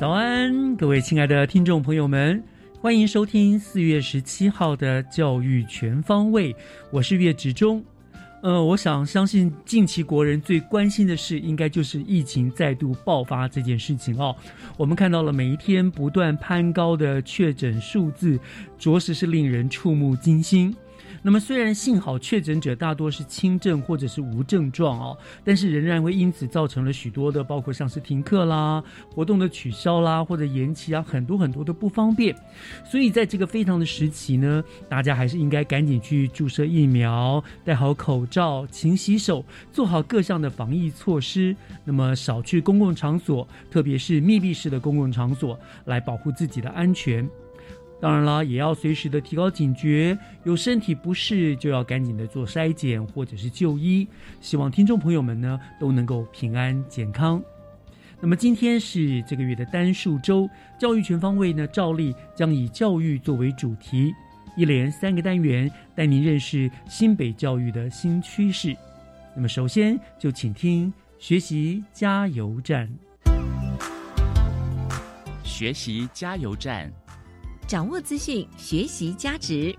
早安，各位亲爱的听众朋友们，欢迎收听四月十七号的教育全方位，我是岳志忠。呃，我想相信近期国人最关心的事，应该就是疫情再度爆发这件事情哦。我们看到了每一天不断攀高的确诊数字，着实是令人触目惊心。那么，虽然幸好确诊者大多是轻症或者是无症状哦，但是仍然会因此造成了许多的，包括像是停课啦、活动的取消啦或者延期啊，很多很多的不方便。所以在这个非常的时期呢，大家还是应该赶紧去注射疫苗，戴好口罩，勤洗手，做好各项的防疫措施。那么少去公共场所，特别是密闭式的公共场所，来保护自己的安全。当然啦，也要随时的提高警觉，有身体不适就要赶紧的做筛检或者是就医。希望听众朋友们呢都能够平安健康。那么今天是这个月的单数周，教育全方位呢，照例将以教育作为主题，一连三个单元带您认识新北教育的新趋势。那么首先就请听学习加油站，学习加油站。掌握资讯，学习价值。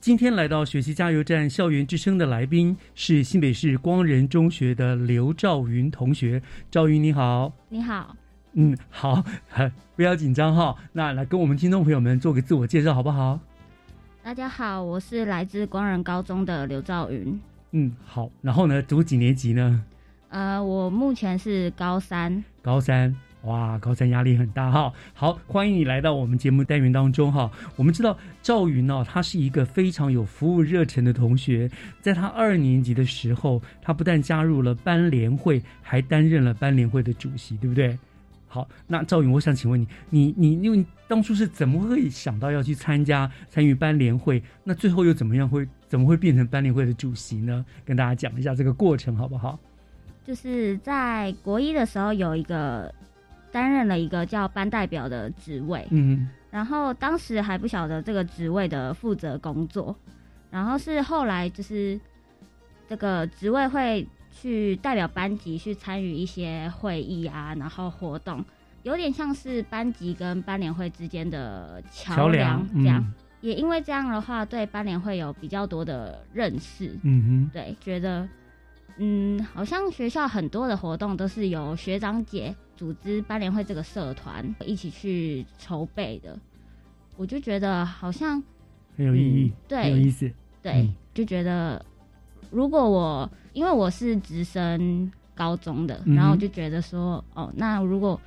今天来到学习加油站校园之声的来宾是新北市光仁中学的刘兆云同学。兆云你好，你好，嗯，好，不要紧张哈。那来跟我们听众朋友们做个自我介绍好不好？大家好，我是来自光仁高中的刘兆云。嗯，好。然后呢，读几年级呢？呃，我目前是高三。高三。哇，高三压力很大哈。好，欢迎你来到我们节目单元当中哈。我们知道赵云呢，他是一个非常有服务热忱的同学。在他二年级的时候，他不但加入了班联会，还担任了班联会的主席，对不对？好，那赵云，我想请问你，你你因为当初是怎么会想到要去参加参与班联会？那最后又怎么样会怎么会变成班联会的主席呢？跟大家讲一下这个过程好不好？就是在国一的时候有一个。担任了一个叫班代表的职位，嗯，然后当时还不晓得这个职位的负责工作，然后是后来就是这个职位会去代表班级去参与一些会议啊，然后活动，有点像是班级跟班联会之间的桥梁这样。也因为这样的话，对班联会有比较多的认识，嗯哼，对，觉得嗯，好像学校很多的活动都是由学长姐。组织班联会这个社团一起去筹备的，我就觉得好像很有意义，对，很有意思，对，就觉得如果我因为我是直升高中的，然后就觉得说，哦，那如果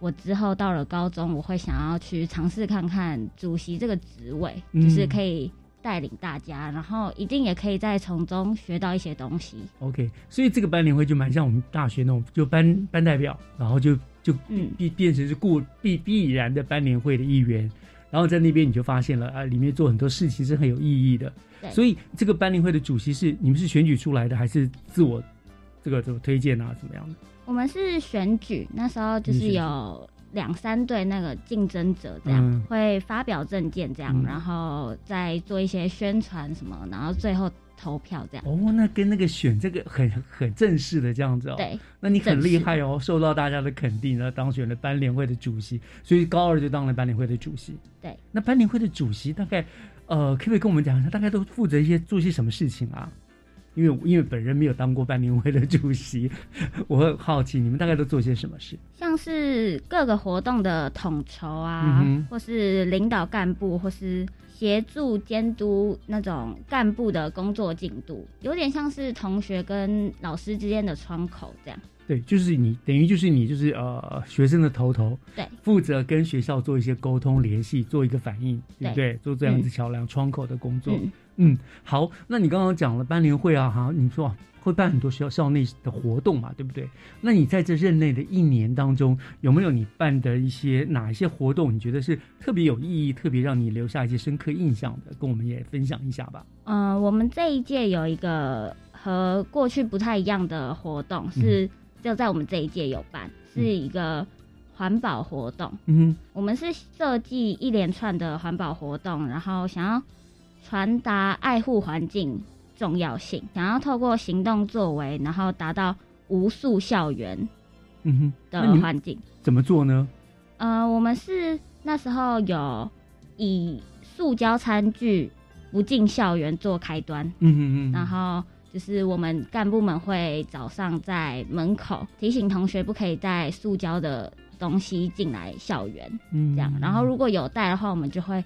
我之后到了高中，我会想要去尝试看看主席这个职位，就是可以。带领大家，然后一定也可以再从中学到一些东西。OK，所以这个班联会就蛮像我们大学那种，就班班代表，然后就就变变成是固必必然的班联会的一员，然后在那边你就发现了啊，里面做很多事情是很有意义的。所以这个班联会的主席是你们是选举出来的，还是自我这个怎么推荐啊？怎么样的？我们是选举，那时候就是有两三对那个竞争者这样、嗯会发表证件这样，嗯然后再做一些宣传什么，然后最后投票这样。哦，那跟那个选这个很很正式的这样子哦。，对，那你很厉害哦，受到大家的肯定，然后当选了班联会的主席，所以高二就当了班联会的主席。对，那班联会的主席大概呃，可不可以跟我们讲一下，大概都负责一些做些什么事情啊？因为因为本人没有当过班年会的主席，我很好奇你们大概都做些什么事。像是各个活动的统筹啊，嗯或是领导干部，或是协助监督那种干部的工作进度，有点像是同学跟老师之间的窗口这样。对，就是你等于就是你就是呃学生的头头，对，负责跟学校做一些沟通联系，做一个反应，对不对？做这样子嗯桥梁、窗口的工作。嗯，嗯，好，那你刚刚讲了班联会啊，哈，你说会办很多学校校内的活动嘛，对不对？那你在这任内的一年当中，有没有你办的一些哪一些活动，你觉得是特别有意义、特别让你留下一些深刻印象的？跟我们也分享一下吧。嗯、我们这一届有一个和过去不太一样的活动，是就在我们这一届有办，是一个环保活动。嗯我们是设计一连串的环保活动，然后想要传达爱护环境重要性，想要透过行动作为，然后达到无塑校园，嗯哼，的环境。怎么做呢？呃，我们是那时候有以塑胶餐具不进校园做开端，嗯哼嗯，然后就是我们干部们会早上在门口提醒同学不可以带塑胶的东西进来校园，嗯这样。然后如果有带的话，我们就会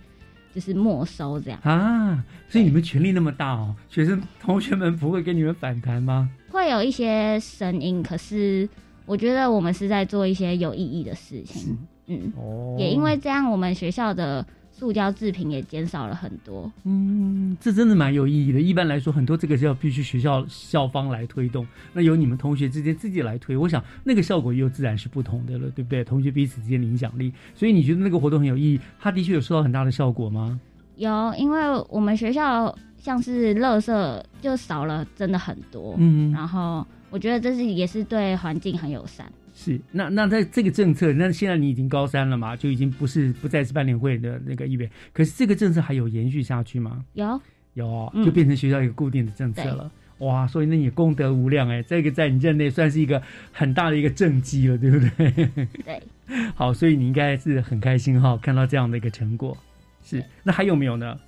就是没收这样。啊，所以你们权力那么大哦，学生同学们不会跟你们反弹吗？会有一些声音，可是我觉得我们是在做一些有意义的事情。嗯，哦，也因为这样，我们学校的塑胶制品也减少了很多。嗯，这真的蛮有意义的。一般来说，很多这个是要必须学校校方来推动，那由你们同学之间自己来推，我想那个效果又自然是不同的了，对不对？同学彼此之间的影响力，所以你觉得那个活动很有意义，它的确有收到很大的效果吗？有，因为我们学校像是垃圾就少了，真的很多。嗯，然后我觉得这是也是对环境很友善。是。那那在这个政策，那现在你已经高三了嘛，就已经不是不再是班联会的那个议员，可是这个政策还有延续下去吗？有，有就变成学校一个固定的政策了。哇，所以那你功德无量哎，这个在你任内算是一个很大的一个政绩了，对不对？对，好，所以你应该是很开心哈，看到这样的一个成果。是，那还有没有呢？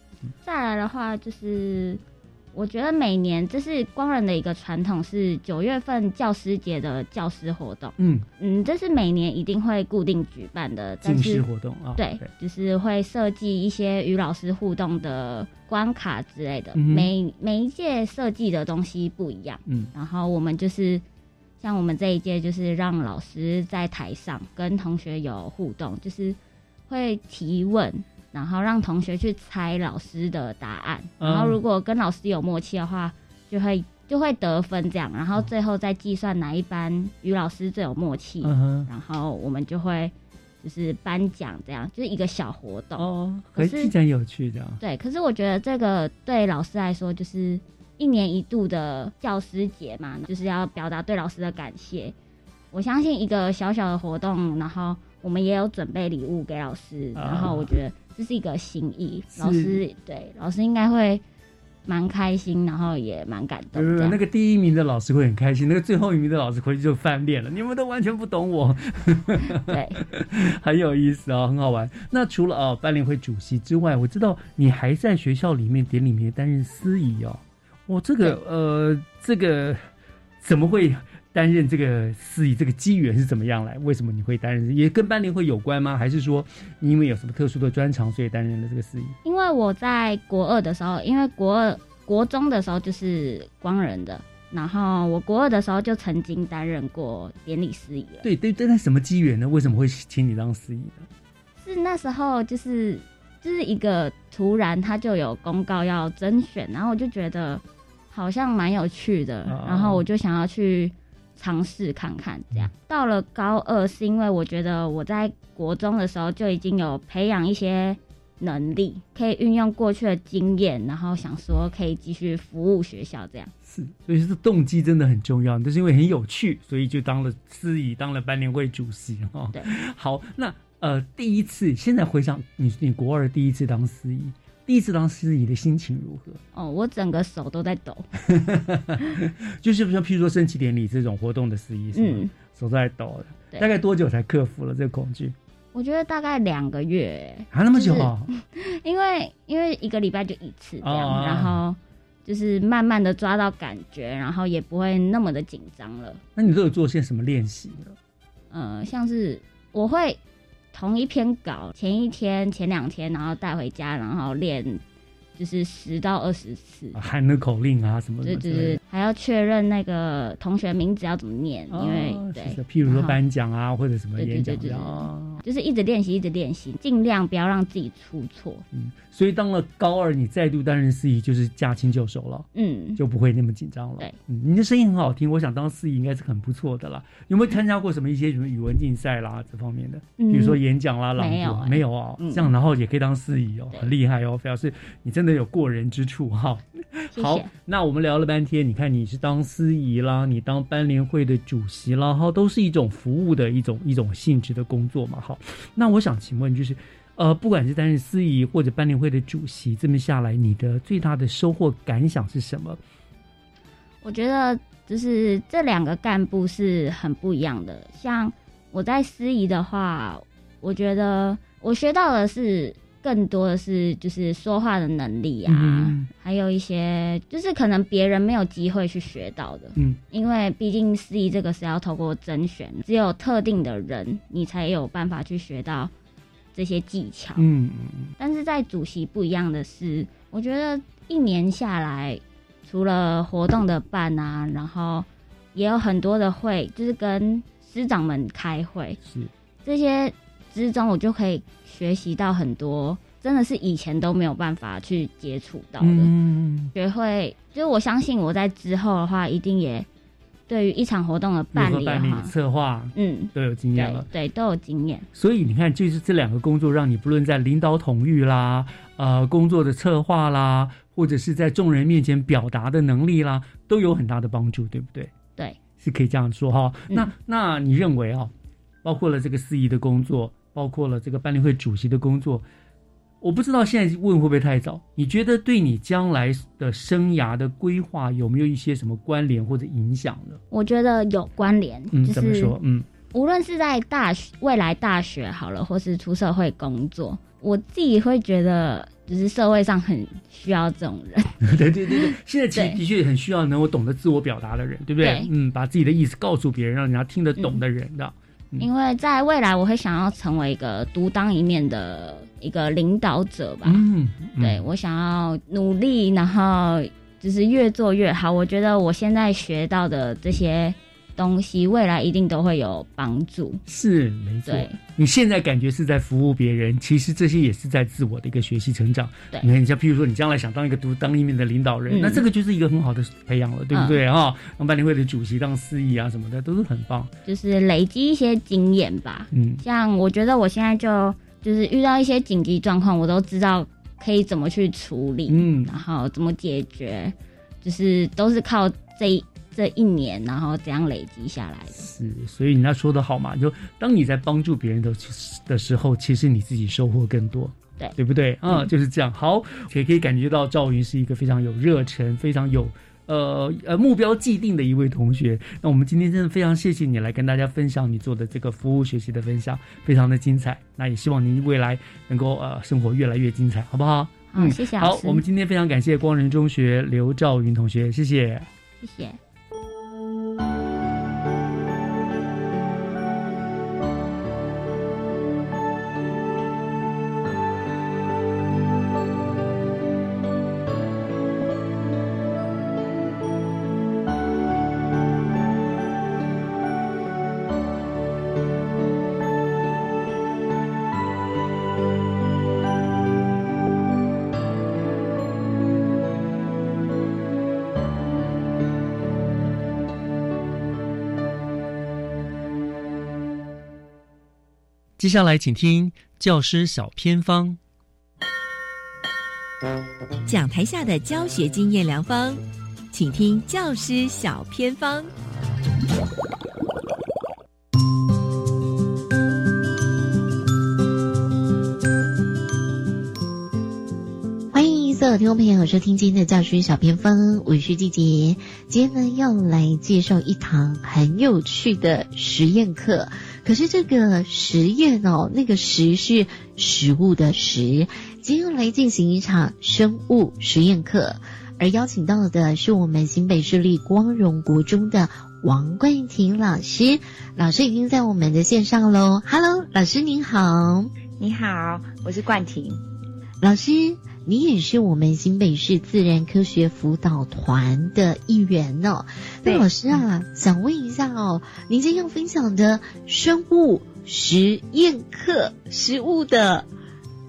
再来的话就是。我觉得每年这是光仁的一个传统，是九月份教师节的教师活动。嗯，嗯，这是每年一定会固定举办的，但进师是活动啊，对，就是会设计一些与老师互动的关卡之类的。嗯每每一届设计的东西不一样，嗯然后我们就是像我们这一届，就是让老师在台上跟同学有互动，就是会提问，然后让同学去猜老师的答案，嗯然后如果跟老师有默契的话，就会就会得分这样，然后最后再计算哪一班与老师最有默契，嗯，然后我们就会就是颁奖，这样就是一个小活动。哦，可是很听起来很有趣的。对，可是我觉得这个对老师来说，就是一年一度的教师节嘛，就是要表达对老师的感谢。我相信一个小小的活动，然后我们也有准备礼物给老师，啊然后我觉得这是一个心意，是老师对老师应该会蛮开心，然后也蛮感动那个第一名的老师会很开心，那个最后一名的老师回去就翻脸了。你们都完全不懂我，对，很有意思啊、很好玩。那除了呃班联会主席之外，我知道你还在学校里面典礼里面担任司仪哦。我，这个呃，这个怎么会担任这个司仪？这个机缘是怎么样来？为什么你会担任？也跟班联会有关吗？还是说你因为有什么特殊的专长，所以担任了这个司仪？因为我在国二的时候，因为国二国中的时候就是光仁的，然后我国二的时候就曾经担任过典礼司仪了。对对对，那什么机缘呢？为什么会请你当司仪呢？是那时候就是就是一个突然他就有公告要甄选，然后我就觉得好像蛮有趣的，哦然后我就想要去尝试看看这样。到了高二是因为我觉得我在国中的时候就已经有培养一些能力，可以运用过去的经验，然后想说可以继续服务学校这样。是，所以是动机真的很重要，就是因为很有趣，所以就当了司仪，当了班联会主席哈。对，好，那呃，第一次，现在回想你你国二第一次当司仪，第一次当司仪的心情如何？哦，我整个手都在抖。就是不像譬如说升旗典礼这种活动的司仪，嗯，手都在抖的。大概多久才克服了这个恐惧？我觉得大概两个月。还那么久啊？因为因为一个礼拜就一次这样，然后就是慢慢的抓到感觉，然后也不会那么的紧张了。那你都有做些什么练习呢？呃，像是我会同一篇稿前一天、前两天，然后带回家，然后练。就是十到二十次喊那口令啊什么的，对对对，还要确认那个同学名字要怎么念，因为对，譬如说颁奖啊或者什么演讲啊，就是一直练习，一直练习，尽量不要让自己出错。嗯，所以当了高二，你再度担任司仪，就是驾轻就熟了，嗯，就不会那么紧张了。对，嗯，你的声音很好听，我想当司仪应该是很不错的啦。有没有参加过什么一些什么语文竞赛啦这方面的？比如说演讲啦、朗读，没有啊？这样然后也可以当司仪哦，很厉害哦，表示你真。有过人之处哈，好，那我们聊了半天，你看你是当司仪啦，你当班联会的主席啦，哈，都是一种服务的一种一种性质的工作嘛，好，那我想请问，就是呃，不管是担任司仪或者班联会的主席，这么下来，你的最大的收获感想是什么？我觉得就是这两个干部是很不一样的，像我在司仪的话，我觉得我学到的是。更多的是就是说话的能力啊，还有一些就是可能别人没有机会去学到的。嗯，因为毕竟司仪这个是要透过甄选，只有特定的人你才有办法去学到这些技巧。嗯嗯。但是在主席不一样的是，我觉得一年下来，除了活动的办啊，然后也有很多的会，就是跟师长们开会。是这些。之中，我就可以学习到很多，真的是以前都没有办法去接触到的。嗯，学会就是我相信我在之后的话，一定也对于一场活动的办理、策划，嗯，都有经验了。对，都有经验。所以你看，就是这两个工作，让你不论在领导统御啦，呃，工作的策划啦，或者是在众人面前表达的能力啦，都有很大的帮助，对不对？对，是可以这样说哈。那那你认为啊，包括了这个司仪的工作？包括了这个班联会主席的工作，我不知道现在问会不会太早？你觉得对你将来的生涯的规划有没有一些什么关联或者影响呢？我觉得有关联。嗯，怎么说？嗯，无论是在大学未来大学好了，或是出社会工作，我自己会觉得，就是社会上很需要这种人。对对对对，现在其实的确很需要能够懂得自我表达的人，对不对？嗯，把自己的意思告诉别人，让人家听得懂的人的。因为在未来，我会想要成为一个独当一面的一个领导者吧。嗯，对我想要努力，然后就是越做越好。我觉得我现在学到的这些。东西未来一定都会有帮助，是没错。你现在感觉是在服务别人，其实这些也是在自我的一个学习成长。对，你看，你像譬如说，你将来想当一个独当一面的领导人，那这个就是一个很好的培养了，对不对？啊，当班联会的主席、当司仪啊什么的，都是很棒。就是累积一些经验吧。嗯，像我觉得我现在就就是遇到一些紧急状况，我都知道可以怎么去处理，嗯，然后怎么解决，就是都是靠这。这一年，然后怎样累积下来的？是，所以人家说的好嘛？就当你在帮助别人的的时候，其实你自己收获更多，对对不对？啊，就是这样。好，也可以感觉到赵云是一个非常有热忱、非常有呃呃目标既定的一位同学。那我们今天真的非常谢谢你来跟大家分享你做的这个服务学习的分享，非常的精彩。那也希望您未来能够呃生活越来越精彩，好不好？嗯，谢谢。好，我们今天非常感谢光仁中学刘兆云同学，谢谢，谢谢。接下来，请听教师小偏方。讲台下的教学经验良方，请听教师小偏方。欢迎所有听众朋友收听今天的教师小偏方，我是季杰。今天呢要来介绍一堂很有趣的实验课。可是这个实验哦，那个实是食物的食，今天要来进行一场生物实验课，而邀请到的是我们新北市立光荣国中的王冠廷老师，老师已经在我们的线上喽。Hello，老师您好，你好，我是冠廷老师。你也是我们新北市自然科学辅导团的一员哦。那老师啊，想问一下哦，您今天要分享的生物实验课，食物的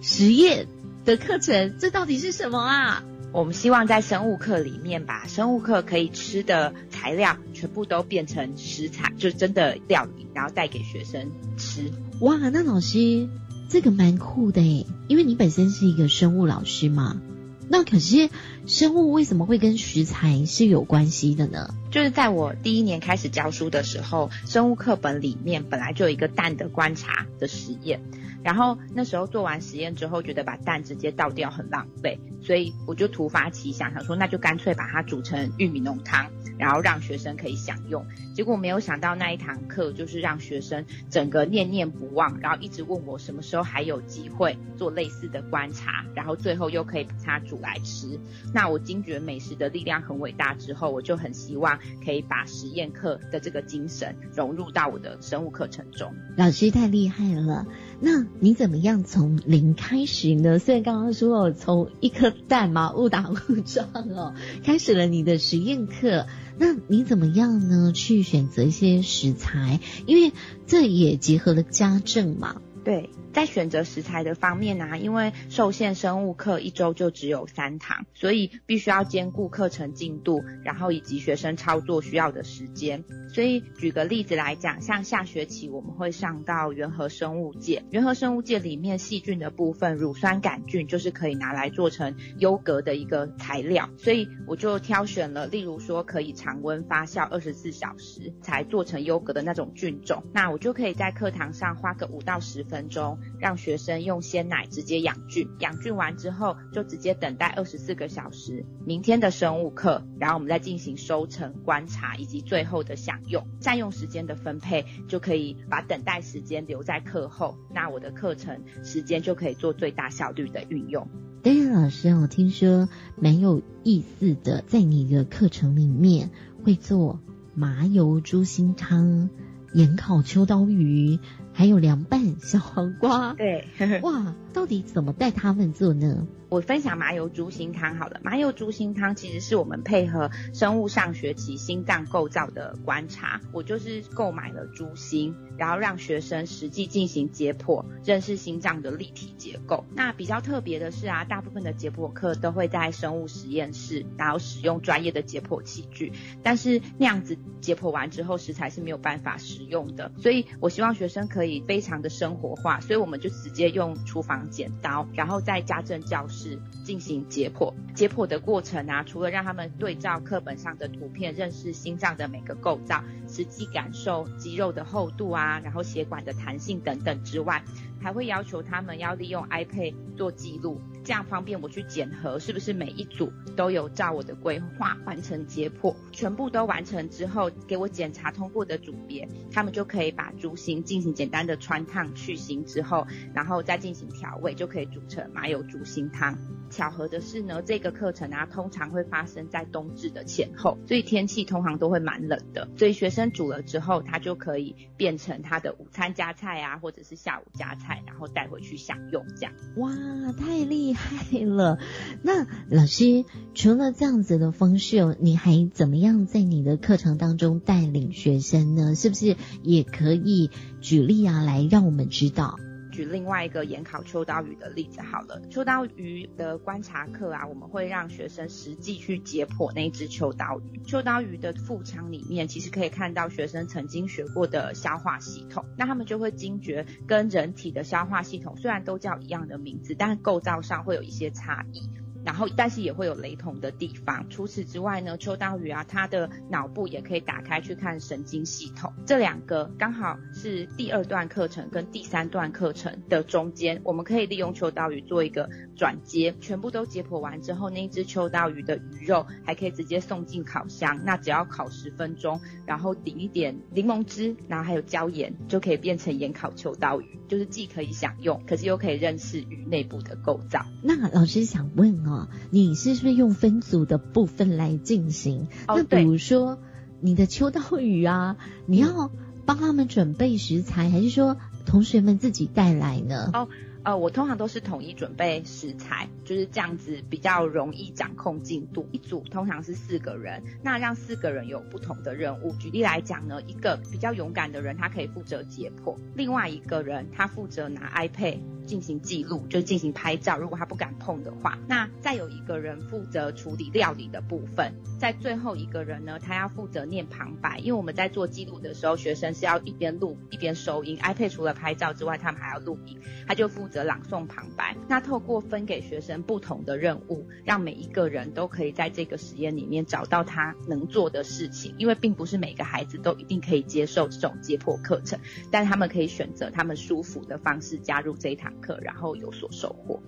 实验的课程，这到底是什么啊？我们希望在生物课里面，把生物课可以吃的材料全部都变成食材，就真的料理，然后带给学生吃。哇，那老师。这个蛮酷的诶，因为你本身是一个生物老师嘛。那可是生物为什么会跟食材是有关系的呢？就是在我第一年开始教书的时候，生物课本里面本来就有一个蛋的观察的实验。然后那时候做完实验之后，觉得把蛋直接倒掉很浪费，所以我就突发奇想，想说那就干脆把它煮成玉米浓汤，然后让学生可以享用。结果没有想到那一堂课就是让学生整个念念不忘，然后一直问我什么时候还有机会做类似的观察，然后最后又可以把它煮来吃。那我惊觉美食的力量很伟大之后，我就很希望可以把实验课的这个精神融入到我的生物课程中。老师太厉害了。那你怎么样从零开始呢？虽然刚刚说哦，从一颗蛋嘛，误打误撞哦，开始了你的实验课。那你怎么样呢？去选择一些食材，因为这也结合了家政嘛。对。在选择食材的方面呢，因为受限生物课一周就只有三堂，所以必须要兼顾课程进度，然后以及学生操作需要的时间。所以举个例子来讲，像下学期我们会上到原核生物界，原核生物界里面细菌的部分，乳酸杆菌就是可以拿来做成优格的一个材料。所以我就挑选了，例如说可以常温发酵二十四小时才做成优格的那种菌种，那我就可以在课堂上花个五到十分分钟。让学生用鲜奶直接养菌，养菌完之后就直接等待二十四个小时，明天的生物课，然后我们再进行收成、观察以及最后的享用。占用时间的分配就可以把等待时间留在课后，那我的课程时间就可以做最大效率的运用。但是老师，我听说蛮有意思的，在你的课程里面会做麻油猪心汤、盐烤秋刀鱼。还有凉拌小黄瓜，对，哇，到底怎么带他们做呢？我分享麻油猪心汤好了，麻油猪心汤其实是我们配合生物上学期心脏构造的观察，我就是购买了猪心，然后让学生实际进行解剖，认识心脏的立体结构。那比较特别的是啊，大部分的解剖课都会在生物实验室，然后使用专业的解剖器具，但是那样子解剖完之后食材是没有办法食用的，所以我希望学生可以非常的生活化，所以我们就直接用厨房剪刀，然后在家政教室。是进行解剖，解剖的过程啊，除了让他们对照课本上的图片，认识心脏的每个构造，实际感受肌肉的厚度啊，然后血管的弹性等等之外，还会要求他们要利用 iPad 做记录。这样方便我去检核是不是每一组都有照我的规划完成解剖，全部都完成之后，给我检查通过的组别，他们就可以把猪心进行简单的穿烫去腥之后，然后再进行调味，就可以煮成麻油猪心汤。巧合的是呢，这个课程啊，通常会发生在冬至的前后，所以天气通常都会蛮冷的，所以学生煮了之后，他就可以变成他的午餐加菜啊，或者是下午加菜，然后带回去享用这样。哇，太厉害！了，那老师除了这样子的方式，你还怎么样在你的课程当中带领学生呢？是不是也可以举例啊，来让我们知道？举另外一个研考秋刀鱼的例子好了，秋刀鱼的观察课啊，我们会让学生实际去解剖那只秋刀鱼。秋刀鱼的腹腔里面，其实可以看到学生曾经学过的消化系统，那他们就会惊觉跟人体的消化系统虽然都叫一样的名字，但构造上会有一些差异。然后但是也会有雷同的地方。除此之外呢，秋刀鱼啊，它的脑部也可以打开去看神经系统。这两个刚好是第二段课程跟第三段课程的中间，我们可以利用秋刀鱼做一个转接，全部都解剖完之后，那一只秋刀鱼的鱼肉还可以直接送进烤箱，那只要烤十分钟，然后淋一点柠檬汁，然后还有椒盐，就可以变成盐烤秋刀鱼，就是既可以享用，可是又可以认识鱼内部的构造。那老师想问哦，你是不是用分组的部分来进行？哦那比如说你的秋刀鱼啊，你要帮他们准备食材，还是说同学们自己带来呢？哦呃，我通常都是统一准备食材，就是这样子比较容易掌控进度。一组通常是四个人，那让四个人有不同的任务。举例来讲呢，一个比较勇敢的人，他可以负责解剖；另外一个人他负责拿 iPad 进行记录，就进行拍照。如果他不敢碰的话，那再有一个人负责处理料理的部分。在最后一个人呢，他要负责念旁白，因为我们在做记录的时候，学生是要一边录一边收音。iPad 除了拍照之外，他们还要录音，他就负责朗诵旁白。那透过分给学生不同的任务，让每一个人都可以在这个实验里面找到他能做的事情。因为并不是每个孩子都一定可以接受这种解剖课程，但他们可以选择他们舒服的方式加入这一堂课，然后有所收获。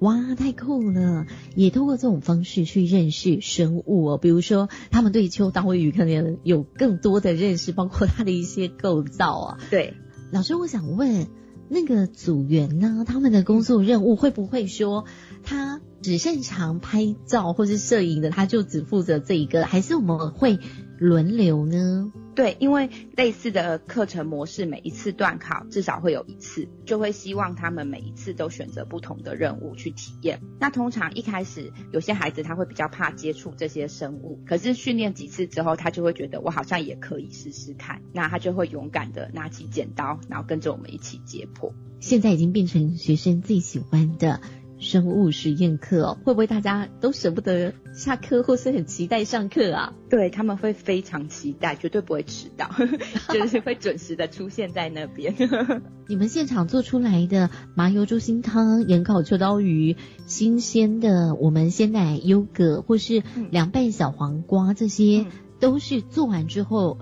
哇，太酷了！也通过这种方式去认识生物哦，比如说他们对秋刀鱼可能有更多的认识，包括它的一些构造啊。对，老师，我想问，那个组员呢，他们的工作任务会不会说他只擅长拍照或是摄影的，他就只负责这一个，还是我们会轮流呢？对，因为类似的课程模式，每一次段考至少会有一次，就会希望他们每一次都选择不同的任务去体验。那通常一开始有些孩子他会比较怕接触这些生物，可是训练几次之后，他就会觉得我好像也可以试试看，那他就会勇敢的拿起剪刀，然后跟着我们一起解剖。现在已经变成学生最喜欢的生物实验课哦，会不会大家都舍不得下课，或是很期待上课啊？对他们会非常期待，绝对不会迟到，就是会准时的出现在那边。你们现场做出来的麻油猪心汤、盐烤秋刀鱼、新鲜的我们鲜奶优格，或是凉拌小黄瓜，这些、嗯都是做完之后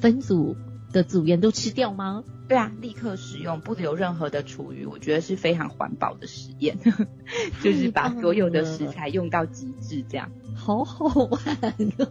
分组的组员都吃掉吗？对啊，立刻使用，不留任何的厨余，我觉得是非常环保的实验，就是把所有的食材用到极致，这样。好好玩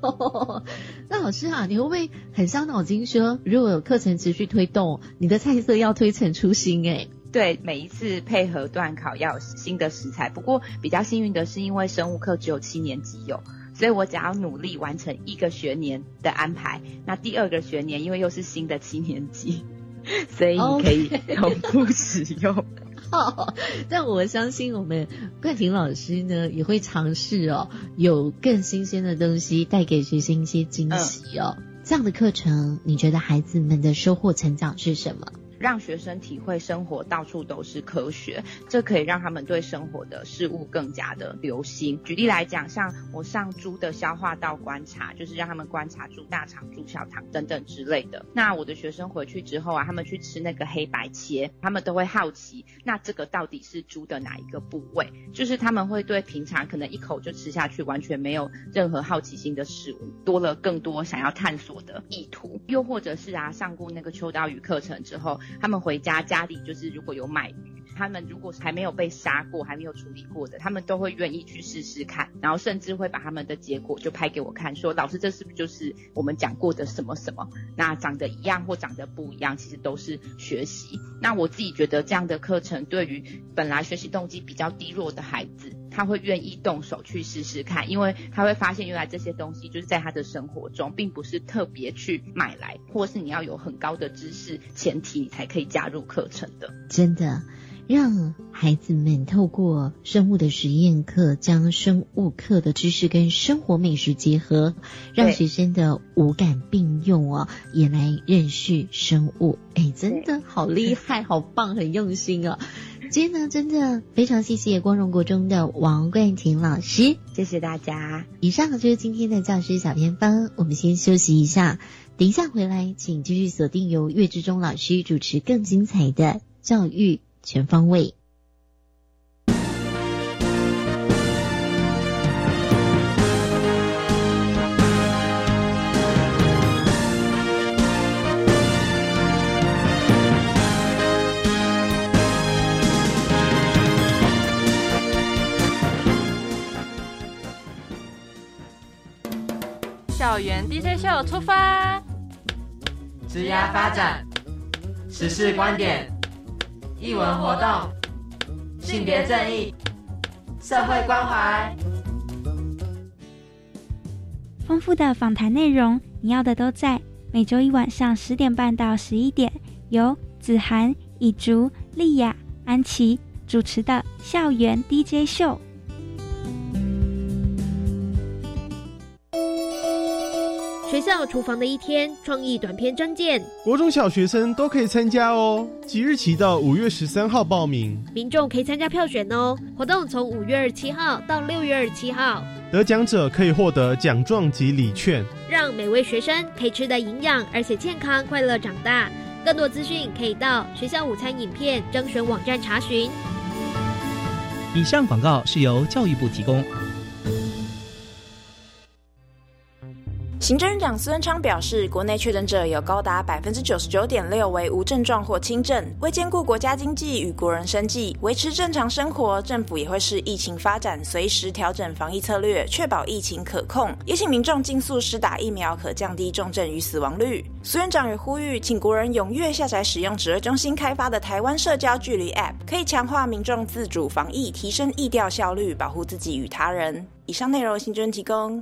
哦！那老师啊，你会不会很伤脑筋说，如果有课程持续推动，你的菜色要推陈出新哎、对，每一次配合段考要有新的食材。不过比较幸运的是，因为生物课只有七年级有，所以我只要努力完成一个学年的安排，那第二个学年因为又是新的七年级，所以你可以重复使用。好，但我相信我们冠廷老师呢也会尝试哦，有更新鲜的东西带给学生一些惊喜哦。这样的课程，你觉得孩子们的收获成长是什么？让学生体会生活到处都是科学，这可以让他们对生活的事物更加的留心。举例来讲，像我上猪的消化道观察，就是让他们观察猪大肠、猪小肠等等之类的。那我的学生回去之后啊，他们去吃那个黑白切，他们都会好奇，那这个到底是猪的哪一个部位？就是他们会对平常可能一口就吃下去，完全没有任何好奇心的事物，多了更多想要探索的意图。又或者是啊，上过那个秋刀鱼课程之后，他们回家家里就是如果有买鱼，他们如果还没有被杀过、还没有处理过的，他们都会愿意去试试看，然后甚至会把他们的结果就拍给我看，说老师这是不是就是我们讲过的什么什么？那长得一样或长得不一样，其实都是学习。那我自己觉得这样的课程对于本来学习动机比较低落的孩子，他会愿意动手去试试看，因为他会发现原来这些东西就是在他的生活中，并不是特别去买来，或是你要有很高的知识前提，你才可以加入课程的。真的让孩子们透过生物的实验课，将生物课的知识跟生活美食结合，让学生的五感并用哦，也来认识生物。哎，真的好厉害，好棒，很用心哦。今天呢，真的非常谢谢光荣国中的王冠廷老师。谢谢大家。以上就是今天的教师小偏方，我们先休息一下，等一下回来，请继续锁定由岳志忠老师主持更精彩的教育全方位。校园 DJ 秀出发，职涯发展、时事观点、艺文活动、性别正义、社会关怀，丰富的访谈内容，你要的都在。每周一晚上十点半到十一点，由子涵、以竹、丽雅、安琪主持的校园 DJ 秀。学校厨房的一天创意短片征件，国中小学生都可以参加哦。即日起到五月十三号报名，民众可以参加票选哦。活动从五月二十七号到六月二十七号，得奖者可以获得奖状及礼券，让每位学生可以吃得营养而且健康快乐长大。更多资讯可以到学校午餐影片征选网站查询。以上广告是由教育部提供。行政院长苏文昌表示，国内确诊者有高达百分之九十九点六为无症状或轻症。为兼顾国家经济与国人生计，维持正常生活，政府也会视疫情发展，随时调整防疫策略，确保疫情可控。也请民众尽速施打疫苗，可降低重症与死亡率。苏院长也呼吁，请国人踊跃下载使用指挥中心开发的台湾社交距离 App，可以强化民众自主防疫，提升疫调效率，保护自己与他人。以上内容，新政提供。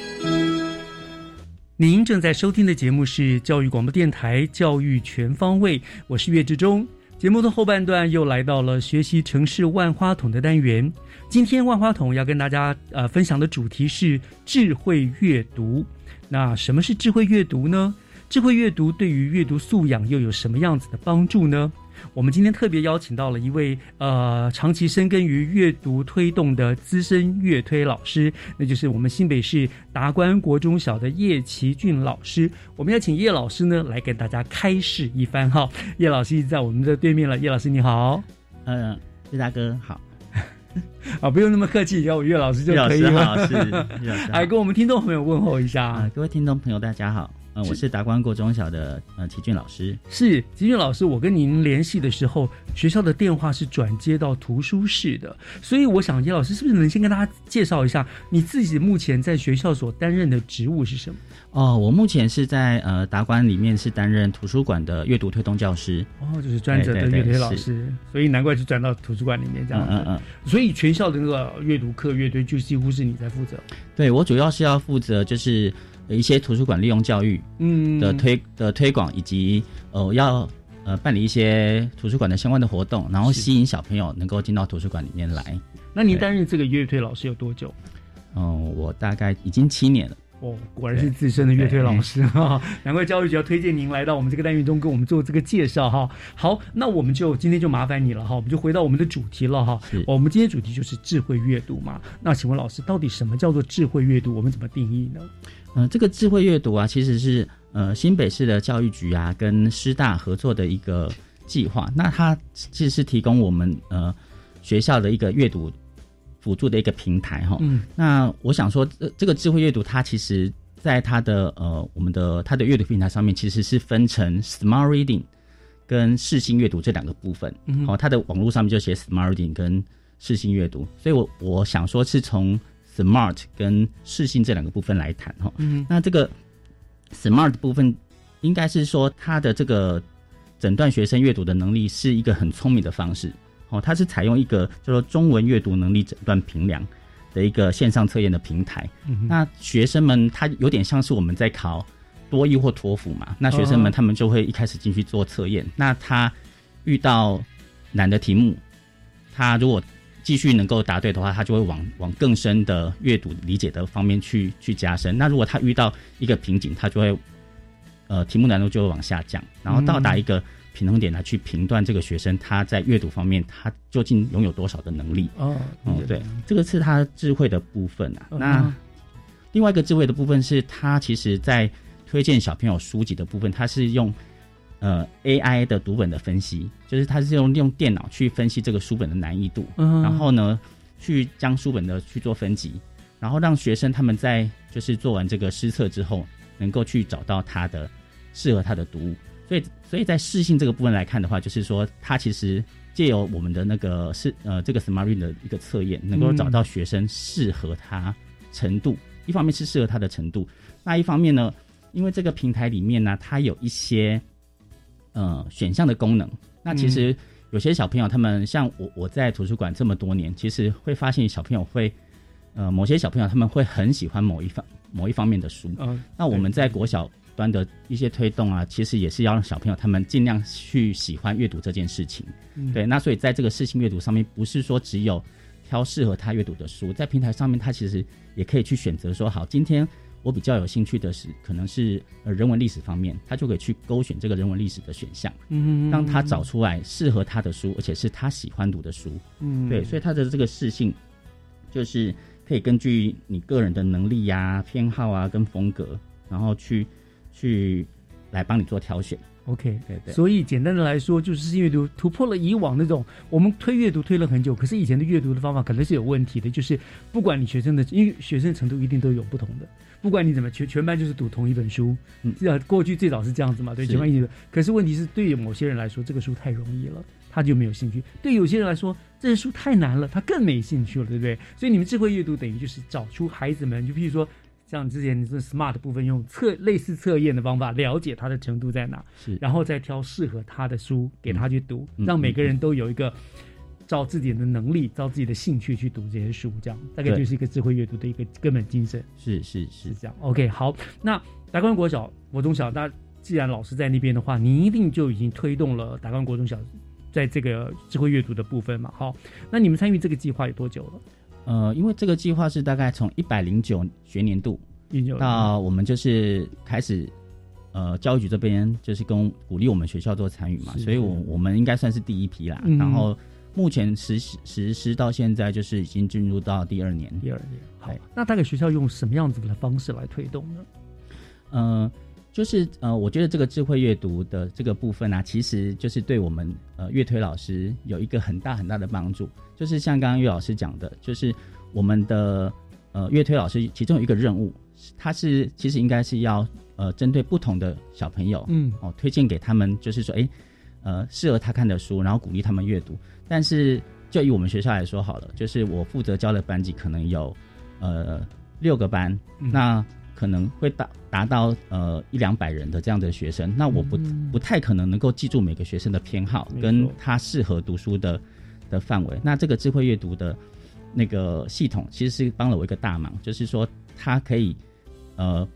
您正在收听的节目是教育广播电台《教育全方位》，我是岳志忠。节目的后半段又来到了学习城市万花筒的单元。今天万花筒要跟大家呃分享的主题是智慧阅读。那什么是智慧阅读呢？智慧阅读对于阅读素养又有什么样子的帮助呢？我们今天特别邀请到了一位呃长期深耕于阅读推动的资深阅推老师，那就是我们新北市达观国中小的叶奇俊老师。我们要请叶老师呢来给大家开示一番哈。叶老师已经在我们的对面了，叶老师你好，嗯，叶大哥好。啊，不用那么客气，叫我岳老师就可以了。是，来跟我们听众朋友问候一下啊，各位听众朋友，大家好。嗯，我是达观国中小的呃齐俊老师。是齐俊老师，我跟您联系的时候，学校的电话是转接到图书室的，所以我想叶老师是不是能先跟大家介绍一下你自己目前在学校所担任的职务是什么？哦，我目前是在呃达观里面是担任图书馆的阅读推动教师。哦，就是专职的阅读老师，所以难怪就转到图书馆里面这样子。嗯嗯。所以全校的那个阅读课阅读就几乎是你在负责。对我主要是要负责就是。一些图书馆利用教育嗯的推的推广，以及呃要呃办理一些图书馆的相关的活动，然后吸引小朋友能够进到图书馆里面来。那您担任这个乐推老师有多久？嗯，我大概已经七年了。哦，果然是资深的乐推老师哈，难怪教育局要推荐您来到我们这个单元中跟我们做这个介绍哈。好，那我们就今天就麻烦你了哈，我们就回到我们的主题了哈。我们今天主题就是智慧阅读嘛。那请问老师，到底什么叫做智慧阅读？我们怎么定义呢？嗯，这个智慧阅读啊，其实是呃新北市的教育局啊跟师大合作的一个计划。那它其实是提供我们呃学校的一个阅读辅助的一个平台哈。嗯。那我想说，这这个智慧阅读，它其实在它的呃我们的它的阅读平台上面，其实是分成 Smart Reading 跟视性阅读这两个部分。嗯。哦，它的网络上面就写 Smart Reading 跟视性阅读，所以我我想说是从。Smart 跟适性这两个部分来谈哈，嗯，那这个 Smart 部分应该是说它的这个诊断学生阅读的能力是一个很聪明的方式哦，它是采用一个叫做中文阅读能力诊断评量的一个线上测验的平台，那学生们他有点像是我们在考多益或托福嘛，那学生们哦。他们就会一开始进去做测验，那他遇到难的题目，他如果继续能够答对的话，他就会往往更深的阅读理解的方面去去加深。那如果他遇到一个瓶颈，他就会呃题目难度就会往下降，然后到达一个平衡点来去评断这个学生他在阅读方面他究竟拥有多少的能力。哦，哦，对，这个是他智慧的部分啊。嗯那另外一个智慧的部分是他其实在推荐小朋友书籍的部分，他是用呃 AI 的读本的分析，就是他是用用电脑去分析这个书本的难易度，嗯然后呢去将书本的去做分级，然后让学生他们在就是做完这个施测之后，能够去找到他的适合他的读物。所以，所以在适性这个部分来看的话，就是说，它其实借由我们的那个是呃这个 Smart Read 的一个测验，能够嗯找到学生适合他程度。一方面是适合他的程度，那一方面呢，因为这个平台里面呢，它有一些呃选项的功能。那其实有些小朋友，他们像我我在图书馆这么多年，其实会发现小朋友会呃某些小朋友他们会很喜欢某一方某一方面的书。嗯那我们在国小端的一些推动啊，其实也是要让小朋友他们尽量去喜欢阅读这件事情。嗯对，那所以在这个视性阅读上面，不是说只有挑适合他阅读的书，在平台上面，他其实也可以去选择说，好，今天我比较有兴趣的是可能是呃人文历史方面，他就可以去勾选这个人文历史的选项，嗯让他找出来适合他的书，而且是他喜欢读的书。嗯对，所以他的这个适性就是可以根据你个人的能力呀、偏好啊跟风格，然后去去来帮你做挑选。OK，对对所以简单的来说，就是视阅读突破了以往那种我们推阅读推了很久，可是以前的阅读的方法可能是有问题的，就是不管你学生的，因为学生程度一定都有不同的，不管你怎么全全班就是读同一本书，嗯，过去最早是这样子嘛，对，全班一起读。可是问题是，对于某些人来说，这个书太容易了，他就没有兴趣；对有些人来说，这些书太难了，他更没兴趣了，对不对？所以你们智慧阅读等于就是找出孩子们，就譬如说。像之前你说 smart 部分，用测类似测验的方法了解他的程度在哪，是，然后再挑适合他的书给他去读，嗯让每个人都有一个照自己的能力、照自己的兴趣去读这些书，这样大概就是一个智慧阅读的一个根本精神。是是是这样。OK，好，那达观国小、国中小，那既然老师在那边的话，你一定就已经推动了达观国中小在这个智慧阅读的部分嘛？好，那你们参与这个计划有多久了？呃，因为这个计划是大概从一百零九学年度到我们就是开始，呃，教育局这边就是跟鼓励我们学校做参与嘛，所以我我们应该算是第一批啦。嗯然后目前实施实施到现在，就是已经进入到第二年。第二年，好，那大概学校用什么样子的方式来推动呢？呃，就是呃，我觉得这个智慧阅读的这个部分啊，其实就是对我们呃乐推老师有一个很大很大的帮助。就是像刚刚岳老师讲的，就是我们的呃乐推老师其中有一个任务，他是其实应该是要呃针对不同的小朋友，嗯哦，推荐给他们，就是说，哎，呃，适合他看的书，然后鼓励他们阅读。但是就以我们学校来说好了，就是我负责教的班级可能有呃六个班，嗯那可能会达达到呃一两百人的这样的学生，那我不、不太可能能够记住每个学生的偏好跟他适合读书的的范围。那这个智慧阅读的那个系统其实是帮了我一个大忙，就是说它可以呃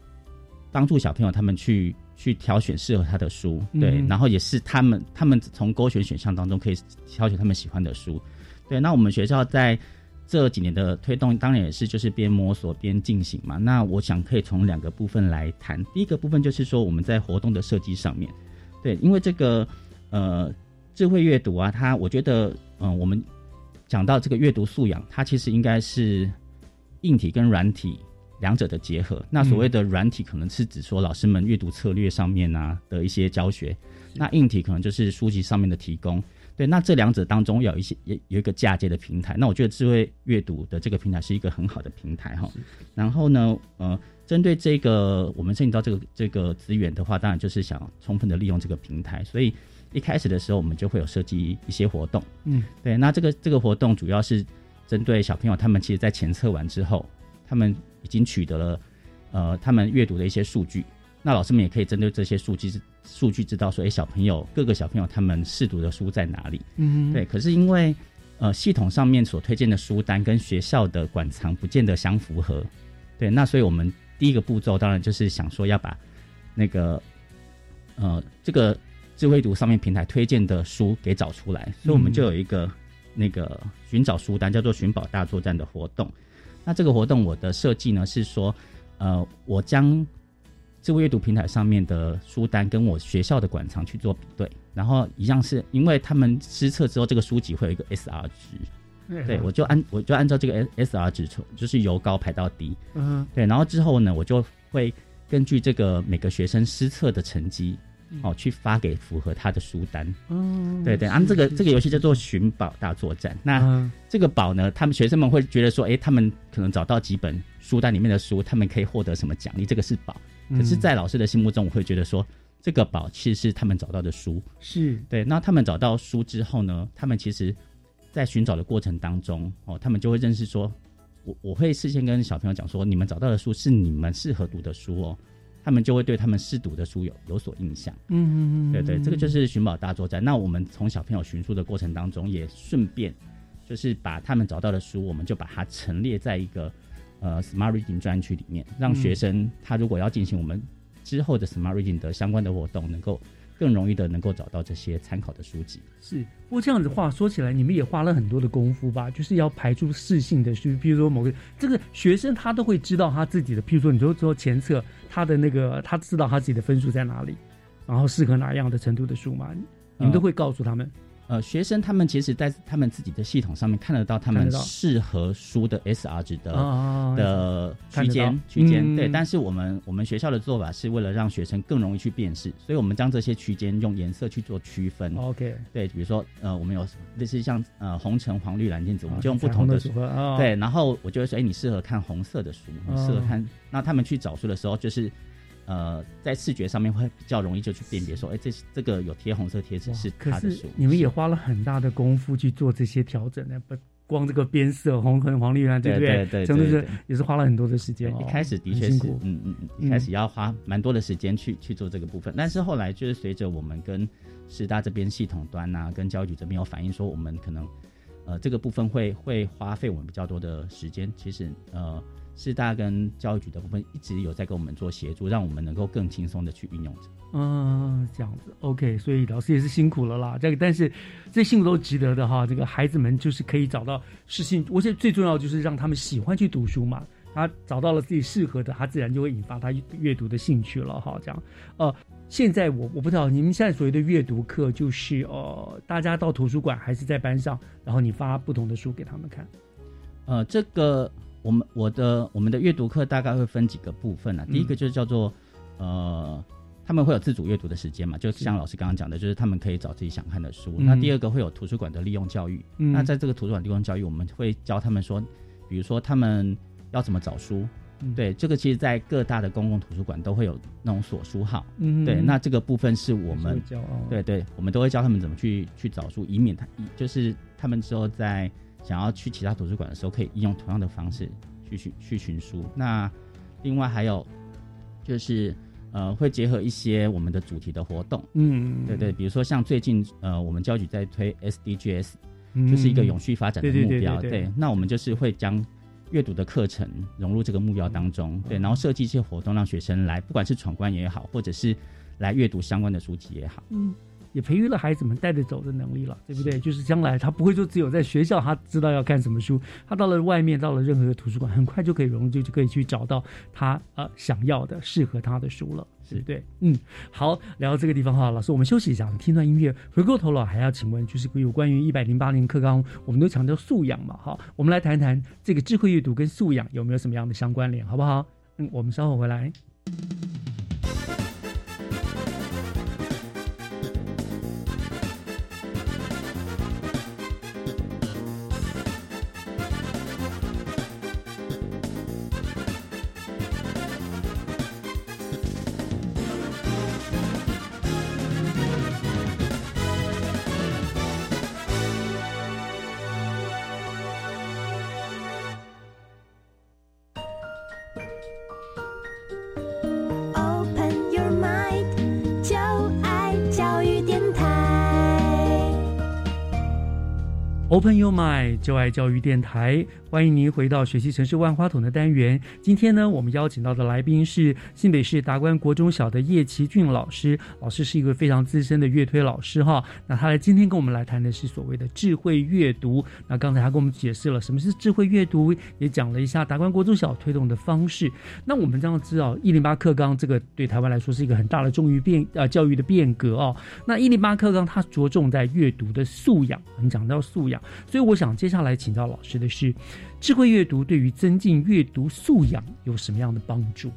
帮助小朋友他们去去挑选适合他的书，对，嗯然后也是他们他们从勾选选项当中可以挑选他们喜欢的书，对。那我们学校在这几年的推动，当然也是就是边摸索边进行嘛。那我想可以从两个部分来谈。第一个部分就是说我们在活动的设计上面，对，因为这个呃智慧阅读啊，它我觉得嗯、我们讲到这个阅读素养，它其实应该是硬体跟软体两者的结合。那所谓的软体，可能是指说老师们阅读策略上面啊的一些教学，那硬体可能就是书籍上面的提供。对，那这两者当中有一些有有一个嫁接的平台，那我觉得智慧阅读的这个平台是一个很好的平台哈。然后呢，呃，针对这个我们申请到这个这个资源的话，当然就是想充分的利用这个平台，所以一开始的时候我们就会有设计一些活动。嗯，对，那这个这个活动主要是针对小朋友，他们其实在前测完之后，他们已经取得了呃他们阅读的一些数据，那老师们也可以针对这些数据数据知道说，哎，小朋友各个小朋友他们试读的书在哪里？嗯对。可是因为呃系统上面所推荐的书单跟学校的馆藏不见得相符合，对，那所以我们第一个步骤当然就是想说要把那个呃这个智慧读上面平台推荐的书给找出来，所以我们就有一个那个寻找书单，叫做寻宝大作战的活动。那这个活动我的设计呢是说，呃，我将智慧阅读平台上面的书单跟我学校的馆藏去做比对，然后一样是因为他们施测之后，这个书籍会有一个 SR 值。对，我就按我就按照这个 S S R 值从就是由高排到低，嗯，对，然后之后呢，我就会根据这个每个学生施测的成绩，哦，去发给符合他的书单，嗯，对对，按这个这个游戏叫做寻宝大作战。那这个宝呢，他们学生们会觉得说，哎，他们可能找到几本书单里面的书，他们可以获得什么奖励？这个是宝。可是，在老师的心目中，我会觉得说，这个宝其实是他们找到的书，是对。那他们找到书之后呢，他们其实。在寻找的过程当中，哦，他们就会认识说，我我会事先跟小朋友讲说，你们找到的书是你们适合读的书哦，他们就会对他们试读的书有有所印象。嗯嗯嗯，对对，这个就是寻宝大作战。那我们从小朋友寻书的过程当中，也顺便就是把他们找到的书，我们就把它陈列在一个呃 Smart Reading 专区里面，让学生他如果要进行我们之后的 Smart Reading 的相关的活动，能够。更容易的能够找到这些参考的书籍。是，不过这样子话说起来，你们也花了很多的功夫吧？就是要排出适性的书，比如说某个这个学生他都会知道他自己的，譬如说你说说前测他的那个，他知道他自己的分数在哪里，然后适合哪样的程度的书嘛？你们都会告诉他们。呃，学生他们其实，在他们自己的系统上面看得到他们适合书的 SR 值的的区间区间，对。但是我们我们学校的做法是为了让学生更容易去辨识，所以我们将这些区间用颜色去做区分。OK，对，比如说呃，我们有类似像呃红橙黄绿蓝靛紫，我们就用不同的组合。对，然后我就会说，哎，你适合看红色的书，你适合看。那他们去找书的时候，就是。呃，在视觉上面会比较容易就去辨别说，哎，这这个有贴红色贴纸是他的书。你们也花了很大的功夫去做这些调整呢，不光这个边色红、橙、黄、绿、蓝，对不对？对真的是也是花了很多的时间。一开始的确是，嗯嗯嗯，一开始要花蛮多的时间去去做这个部分。但是后来就是随着我们跟师大这边系统端呐，跟教育局这边有反映说，我们可能呃这个部分会会花费我们比较多的时间。其实呃。师大跟教育局的部分一直有在跟我们做协助，让我们能够更轻松的去运用。嗯，这样子，OK。所以老师也是辛苦了啦。这个，但是这辛苦都值得的哈。这个孩子们就是可以找到事情，我觉得最重要就是让他们喜欢去读书嘛。他找到了自己适合的，他自然就会引发他阅读的兴趣了哈。这样，呃，现在我我不知道你们现在所谓的阅读课，就是呃，大家到图书馆还是在班上，然后你发不同的书给他们看。呃，这个。我们我的我们的阅读课大概会分几个部分呢？第一个就是叫做，呃，他们会有自主阅读的时间嘛，就像老师刚刚讲的，就是他们可以找自己想看的书。那第二个会有图书馆的利用教育。那在这个图书馆利用教育，我们会教他们说，比如说他们要怎么找书。对，这个其实，在各大的公共图书馆都会有那种锁书号。嗯对，那这个部分是我们，对对，我们都会教他们怎么去去找书，以免他就是他们之后在。想要去其他图书馆的时候，可以用同样的方式去寻去寻书。那另外还有就是，呃，会结合一些我们的主题的活动。嗯，对对，比如说像最近呃，我们教局在推 SDGs，就是一个永续发展的目标。对，那我们就是会将阅读的课程融入这个目标当中。对，然后设计一些活动，让学生来，不管是闯关也好，或者是来阅读相关的书籍也好。嗯。也培育了孩子们带着走的能力了，对不对？就是将来他不会说只有在学校他知道要看什么书，他到了外面，到了任何的图书馆，很快就可以融入，就可以去找到他呃想要的、适合他的书了，对不对？嗯，好，聊到这个地方哈，老师，我们休息一下，听段音乐。回过头了，还要请问，就是有关于一百零八年课纲，我们都强调素养嘛，哈，我们来谈谈这个智慧阅读跟素养有没有什么样的相关联，好不好？嗯，我们稍后回来。Open Your Mind，就爱教育电台，欢迎您回到学习城市万花筒的单元。今天呢，我们邀请到的来宾是新北市达观国中小的叶奇俊老师，老师是一个非常资深的乐推老师哈。那他来今天跟我们来谈的是所谓的智慧阅读。那刚才他跟我们解释了什么是智慧阅读，也讲了一下达观国中小推动的方式。那我们这样知道，一零八课纲这个对台湾来说是一个很大的重于变呃教育的变革哦。那一零八课纲它着重在阅读的素养，我们讲到素养。所以，我想接下来请教老师的是，智慧阅读对于增进阅读素养有什么样的帮助？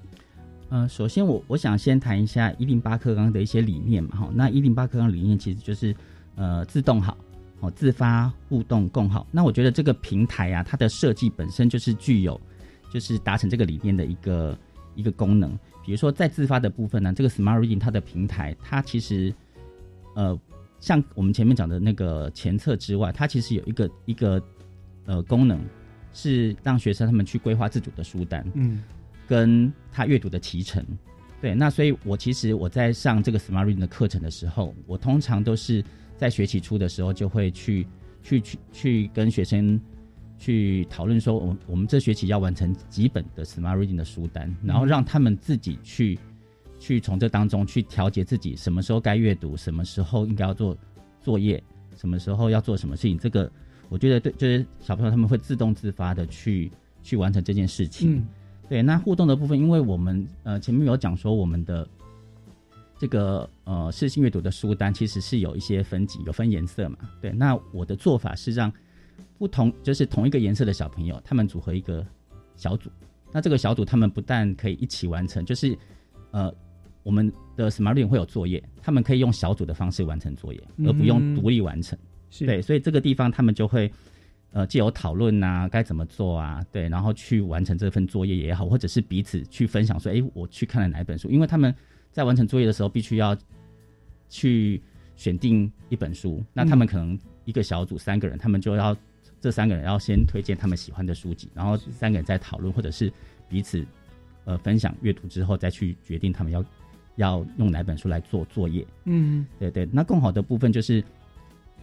呃，首先我我想先谈一下一零八课纲的一些理念嘛，哈。那一零八课纲理念其实就是呃自动好，哦自发互动共好。那我觉得这个平台啊，它的设计本身就是具有就是达成这个理念的一个一个功能。比如说在自发的部分呢，这个 Smart Reading 它的平台，它其实呃。像我们前面讲的那个前测之外，它其实有一个一个呃功能，是让学生他们去规划自主的书单，嗯，跟他阅读的提成。对，那所以我其实我在上这个 Smart Reading 的课程的时候，我通常都是在学期初的时候就会去去去去跟学生去讨论说，我我们这学期要完成几本的 Smart Reading 的书单，然后让他们自己去。去从这当中去调节自己，什么时候该阅读，什么时候应该要做作业，什么时候要做什么事情。这个我觉得对，就是小朋友他们会自动自发的去去完成这件事情。对，那互动的部分，因为我们呃前面有讲说我们的这个呃视性阅读的书单其实是有一些分级，有分颜色嘛。对，那我的做法是让不同就是同一个颜色的小朋友，他们组合一个小组。那这个小组他们不但可以一起完成，就是呃。我们的 Smart 会有作业，他们可以用小组的方式完成作业，而不用独立完成。对，所以这个地方他们就会呃，既有讨论啊，该怎么做啊，对，然后去完成这份作业也好，或者是彼此去分享说，哎，我去看了哪一本书？因为他们在完成作业的时候，必须要去选定一本书，那他们可能一个小组三个人，他们就要这三个人要先推荐他们喜欢的书籍，然后三个人再讨论，或者是彼此呃分享阅读之后，再去决定他们要。要用哪本书来做作业？嗯，对对。那更好的部分就是，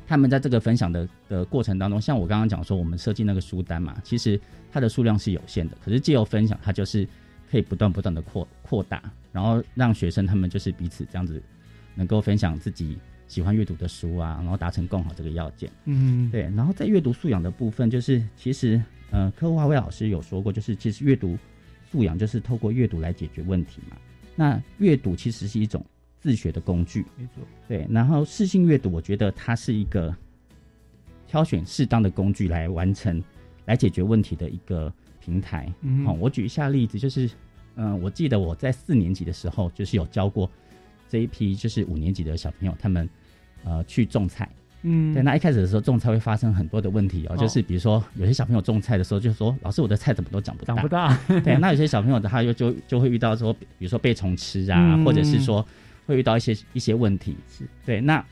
他们在这个分享的的过程当中，像我刚刚讲说，我们设计那个书单嘛，其实它的数量是有限的。可是借由分享，它就是可以不断不断的扩扩大，然后让学生他们就是彼此这样子能够分享自己喜欢阅读的书啊，然后达成更好这个要件。嗯，对。然后在阅读素养的部分，就是其实呃，科华威老师有说过，就是其实阅读素养就是透过阅读来解决问题嘛。那阅读其实是一种自学的工具，没错。对，然后视性阅读，我觉得它是一个挑选适当的工具来完成、来解决问题的一个平台。好，我举一下例子，就是，嗯，我记得我在四年级的时候，就是有教过这一批就是五年级的小朋友，他们呃去种菜。嗯，对，那一开始的时候种菜会发生很多的问题哦，就是比如说有些小朋友种菜的时候就说：“老师，我的菜怎么都长不大？”长不大。对，那有些小朋友他又就就会遇到说，比如说被虫吃啊，或者是说会遇到一些一些问题。是对，那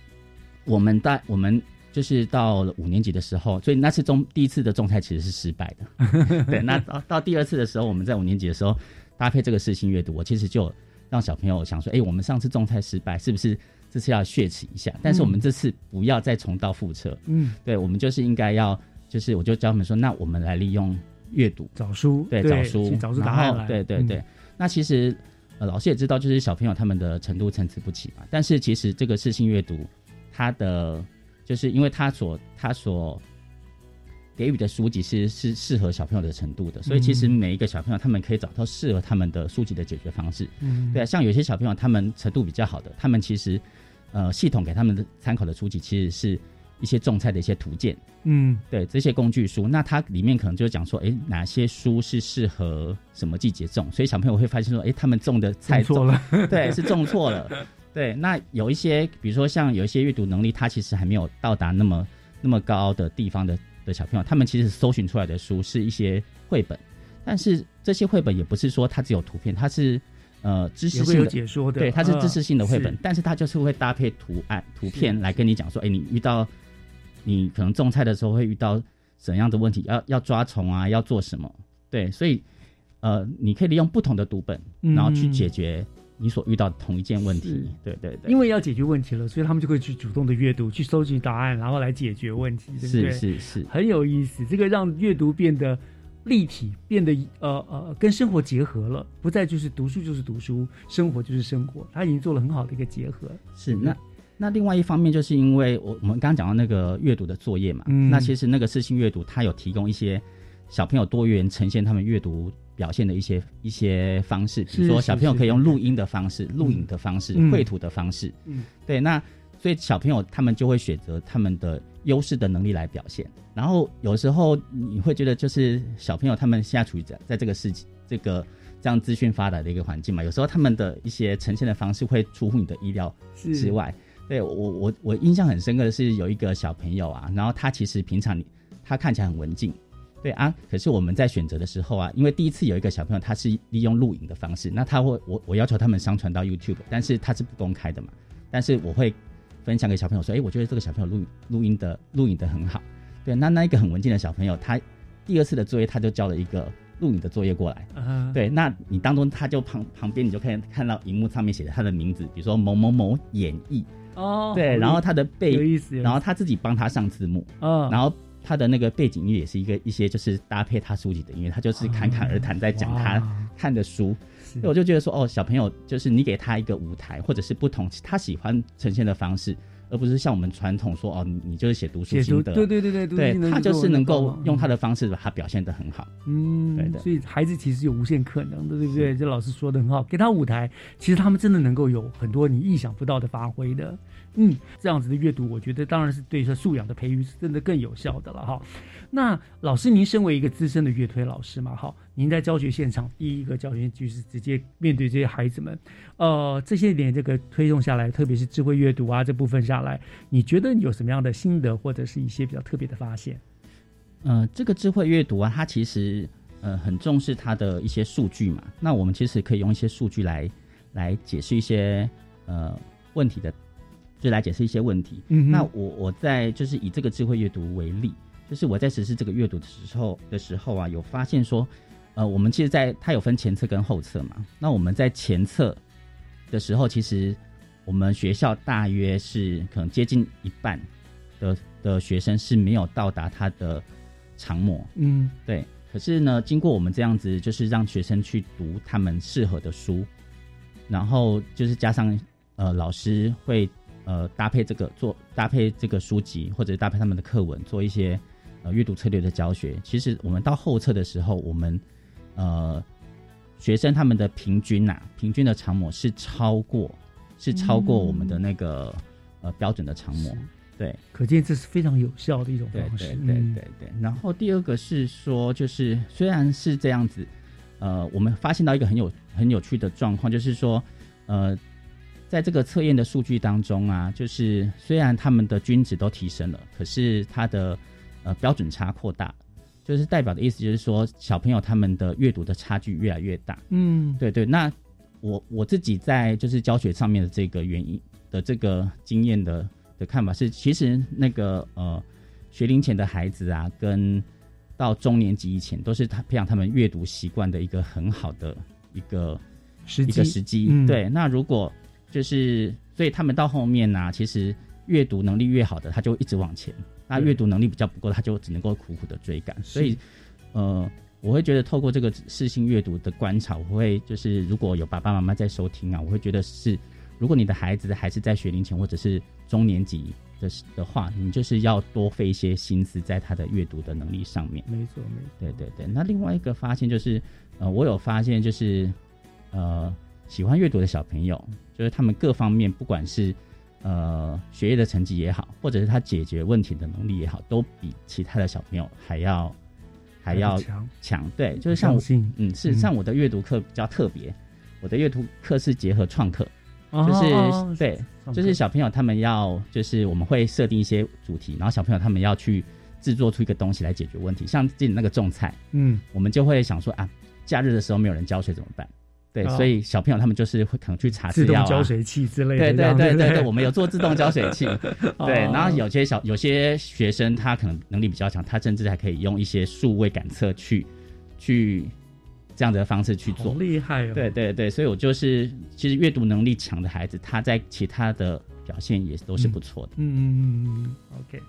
我们在我们就是到了五年级的时候，所以那次种第一次的种菜其实是失败的。对，那到到第二次的时候，我们在五年级的时候搭配这个视性阅读，我其实就让小朋友想说：“哎，我们上次种菜失败，是不是？”这次要血耻一下，但是我们这次不要再重蹈覆辙。嗯，对，我们就是应该要，就是我就教他们说，那我们来利用阅读找书，对，找书，找出答案来。对对对。那其实呃，老师也知道，就是小朋友他们的程度参差不齐嘛。但是其实这个视性阅读，它的就是因为他所他所给予的书籍是是适合小朋友的程度的，所以其实每一个小朋友他们可以找到适合他们的书籍的解决方式。嗯，对啊，像有些小朋友他们程度比较好的，他们其实。呃，系统给他们的参考的书籍其实是一些种菜的一些图鉴，嗯，对这些工具书，那它里面可能就讲说，哎，哪些书是适合什么季节种，所以小朋友会发现说，哎，他们种的菜错了，对，是种错了，对。那有一些，比如说像有一些阅读能力，他其实还没有到达那么那么高的地方的的小朋友，他们其实搜寻出来的书是一些绘本，但是这些绘本也不是说它只有图片，它是。呃，知识性的解说的，对，它是知识性的绘本，但是它就是会搭配图案、图片来跟你讲说，哎，你遇到你可能种菜的时候会遇到怎样的问题，要要抓虫啊，要做什么？对，所以呃，你可以利用不同的读本，然后去解决你所遇到的同一件问题。对对对，因为要解决问题了，所以他们就会去主动的阅读，去收集答案，然后来解决问题，对不对？是是是，很有意思。这个让阅读变得立体，变得呃呃跟生活结合了，不再就是读书就是读书，生活就是生活，他已经做了很好的一个结合。是那那另外一方面，就是因为我我们刚刚讲到那个阅读的作业嘛，嗯那其实那个视性阅读，它有提供一些小朋友多元呈现他们阅读。表现的一些一些方式，比如说小朋友可以用录音的方式、录影的方式、嗯绘图的方式，嗯，对，那所以小朋友他们就会选择他们的优势的能力来表现。然后有时候你会觉得，就是小朋友他们现在处于在在这个世纪这个这样资讯发达的一个环境嘛，有时候他们的一些呈现的方式会出乎你的意料之外。对我我我印象很深刻的是有一个小朋友啊，然后他其实平常你他看起来很文静。对啊，可是我们在选择的时候啊，因为第一次有一个小朋友他是利用录影的方式，那他会我我要求他们上传到 YouTube，但是他是不公开的嘛，但是我会分享给小朋友说，哎，我觉得这个小朋友录录音的录影的很好，对，那那一个很文静的小朋友，他第二次的作业他就交了一个录影的作业过来，啊对，那你当中他就旁旁边你就可以看到荧幕上面写的他的名字，比如说某某某演绎，哦，对，然后他的背有意思，然后他自己帮他上字幕，嗯，然后。他的那个背景音乐也是一个一些就是搭配他书籍的音乐，他就是侃侃而谈在讲他看的书，所以我就觉得说哦，小朋友就是你给他一个舞台，或者是不同他喜欢呈现的方式，而不是像我们传统说哦，你你就是写读书心得，对对对对对，他就是能够用他的方式把他表现得很好，嗯，对的，所以孩子其实有无限可能的，对不对？这老师说的很好，给他舞台，其实他们真的能够有很多你意想不到的发挥的。嗯，这样子的阅读，我觉得当然是对这素养的培育是真的更有效的了哈。那老师，您身为一个资深的乐推老师嘛，哈，您在教学现场第一个教学就是直接面对这些孩子们，呃，这些年这个推动下来，特别是智慧阅读啊这部分下来，你觉得有什么样的心得或者是一些比较特别的发现？呃，这个智慧阅读啊，它其实呃很重视它的一些数据嘛。那我们其实可以用一些数据来来解释一些呃问题的。就来解释一些问题。嗯，那我我在就是以这个智慧阅读为例，就是我在实施这个阅读的时候的时候啊，有发现说，呃，我们其实，在它有分前侧跟后侧嘛。那我们在前侧的时候，其实我们学校大约是可能接近一半的的学生是没有到达他的长模。嗯，对。可是呢，经过我们这样子，就是让学生去读他们适合的书，然后就是加上呃老师会。呃，搭配这个做搭配这个书籍，或者搭配他们的课文，做一些呃阅读策略的教学。其实我们到后测的时候，我们呃学生他们的平均呐、啊，平均的长模是超过是超过我们的那个、呃标准的长模。对，可见这是非常有效的一种方式。对对对对对。然后第二个是说，就是虽然是这样子，呃，我们发现到一个很有很有趣的状况，就是说呃。在这个测验的数据当中啊，就是虽然他们的均值都提升了，可是它的呃标准差扩大，就是代表的意思就是说小朋友他们的阅读的差距越来越大。嗯，对对。那我我自己在就是教学上面的这个原因的这个经验的的看法是，其实那个呃学龄前的孩子啊，跟到中年级以前都是他培养他们阅读习惯的一个很好的一个时一个时机。嗯、对，那如果就是，所以他们到后面呢、啊，其实阅读能力越好的，他就一直往前；那阅读能力比较不够，他就只能够苦苦的追赶。所以，呃，我会觉得透过这个视性阅读的观察，我会就是如果有爸爸妈妈在收听啊，我会觉得是，如果你的孩子还是在学龄前或者是中年级的的话，你就是要多费一些心思在他的阅读的能力上面。没错，没错。对对对。那另外一个发现就是，呃，我有发现就是，呃。喜欢阅读的小朋友，就是他们各方面，不管是呃学业的成绩也好，或者是他解决问题的能力也好，都比其他的小朋友还要还要强强。对，就是像我，嗯，是像我的阅读课比较特别，我的阅读课是结合创客，就是、哦、对，就是小朋友他们要，就是我们会设定一些主题，然后小朋友他们要去制作出一个东西来解决问题。像自己那个种菜，嗯，我们就会想说啊，假日的时候没有人浇水怎么办？对，哦所以小朋友他们就是会可能去查资自动料、啊、浇水器之类的。对对对对对对，我们有做自动浇水器。哦对，然后有些小有些学生他可能能力比较强，他甚至还可以用一些数位感测去去这样的方式去做，厉害哦！对对对，所以我就是其实阅读能力强的孩子，他在其他的表现也都是不错的。嗯嗯嗯嗯，OK。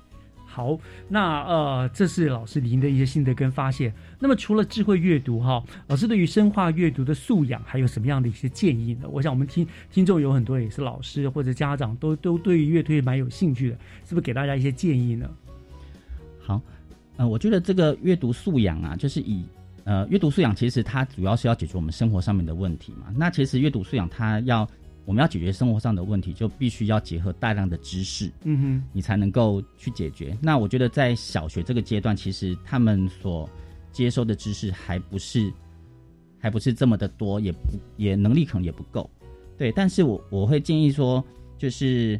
好，那呃，这是老师您的一些心得跟发现。那么除了智慧阅读哈，老师对于深化阅读的素养还有什么样的一些建议呢？我想我们听听众有很多也是老师或者家长，都都对于阅读蛮有兴趣的，是不是给大家一些建议呢？好，呃，我觉得这个阅读素养啊，就是以呃阅读素养，其实它主要是要解决我们生活上面的问题嘛。那其实阅读素养它要。我们要解决生活上的问题，就必须要结合大量的知识，嗯哼，你才能够去解决。那我觉得在小学这个阶段，其实他们所接收的知识还不是还不是这么的多，也不也能力可能也不够，对。但是我我会建议说，就是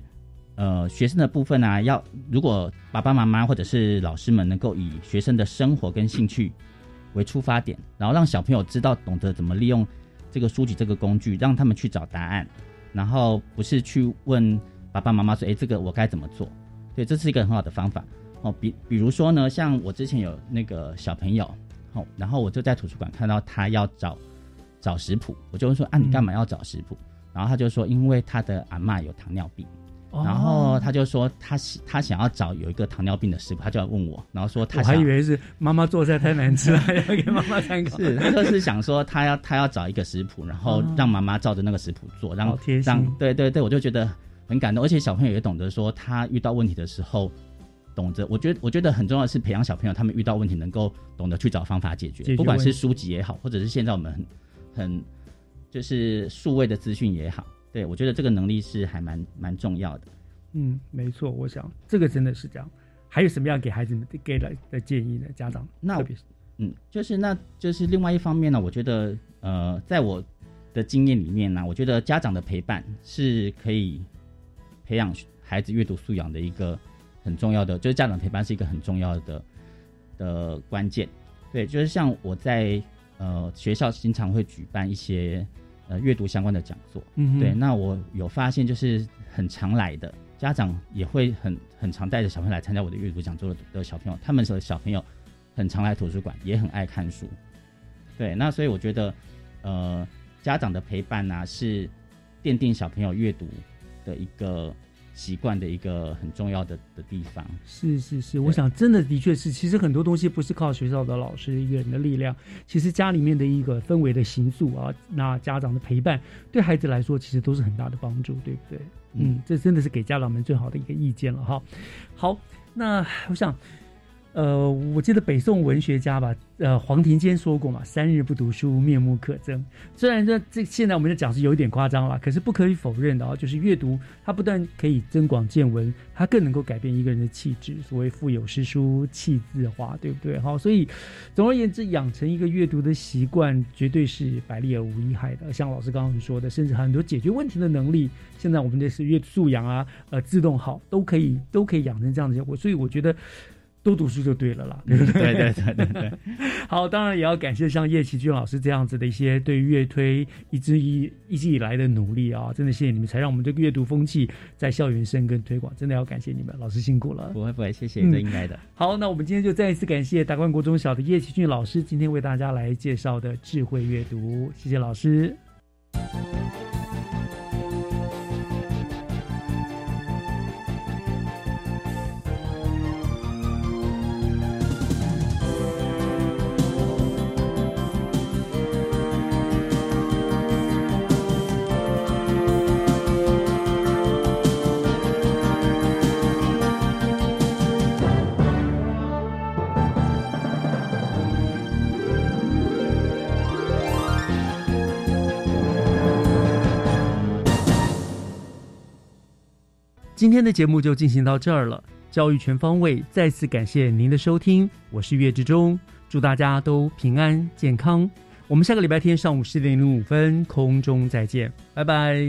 呃学生的部分啊，要如果爸爸妈妈或者是老师们能够以学生的生活跟兴趣为出发点，然后让小朋友知道懂得怎么利用这个书籍这个工具，让他们去找答案。然后不是去问爸爸妈妈说，哎，这个我该怎么做？对，这是一个很好的方法哦。比比如说呢，像我之前有那个小朋友，哦，然后我就在图书馆看到他要找找食谱，我就问说，啊，你干嘛要找食谱？然后他就说，因为他的阿妈有糖尿病。然后他就说他他想要找有一个糖尿病的食谱，他就要问我，然后说他我还以为是妈妈做菜太难吃了，要给妈妈参考。是，他就是想说他要他要找一个食谱，然后让妈妈照着那个食谱做，让让对对对，我就觉得很感动，而且小朋友也懂得说他遇到问题的时候，懂得，我觉得我觉得很重要的是培养小朋友，他们遇到问题能够懂得去找方法解决，不管是书籍也好，或者是现在我们很很就是数位的资讯也好。对，我觉得这个能力是还蛮蛮重要的。嗯，没错，我想这个真的是这样。还有什么样给孩子们给来的建议呢？家长那嗯，就是那就是另外一方面呢，我觉得呃，在我的经验里面呢，我觉得家长的陪伴是可以培养孩子阅读素养的一个很重要的，就是家长陪伴是一个很重要的的关键。对，就是像我在呃学校经常会举办一些。呃，阅读相关的讲座，嗯，对，那我有发现，就是很常来的家长也会很很常带着小朋友来参加我的阅读讲座的小朋友，他们的小朋友很常来图书馆，也很爱看书，对，那所以我觉得，呃，家长的陪伴呢，是奠定小朋友阅读的一个。习惯的一个很重要的的地方，是是是，我想真的的确是，其实很多东西不是靠学校的老师一个人的力量，其实家里面的一个氛围的形塑啊，那家长的陪伴，对孩子来说其实都是很大的帮助，对不对？嗯，这真的是给家长们最好的一个意见了哈。好，那我想。呃，我记得北宋文学家吧，呃，黄庭坚说过嘛，“三日不读书，面目可憎。”虽然说这现在我们在讲是有一点夸张了，可是不可以否认的啊，就是阅读它不但可以增广见闻，它更能够改变一个人的气质。所谓“腹有诗书气自华”，对不对？好，所以总而言之，养成一个阅读的习惯，绝对是百利而无一害的。像老师刚刚说的，甚至很多解决问题的能力，现在我们的是阅读素养啊，呃，自动好，都可以都可以养成这样的结果。所以我觉得。多读书就对了啦，对不对？对对对对。好，当然也要感谢像叶奇军老师这样子的一些对乐推一直以一直以来的努力啊，真的谢谢你们，才让我们这个阅读风气在校园生根推广，真的要感谢你们，老师辛苦了。不会不会，谢谢，这应该的。好，那我们今天就再一次感谢达观国中小的叶奇俊老师今天为大家来介绍的智慧阅读，谢谢老师。今天的节目就进行到这儿了，教育全方位，再次感谢您的收听，我是岳志忠，祝大家都平安健康，我们下个礼拜天上午十点零五分空中再见，拜拜。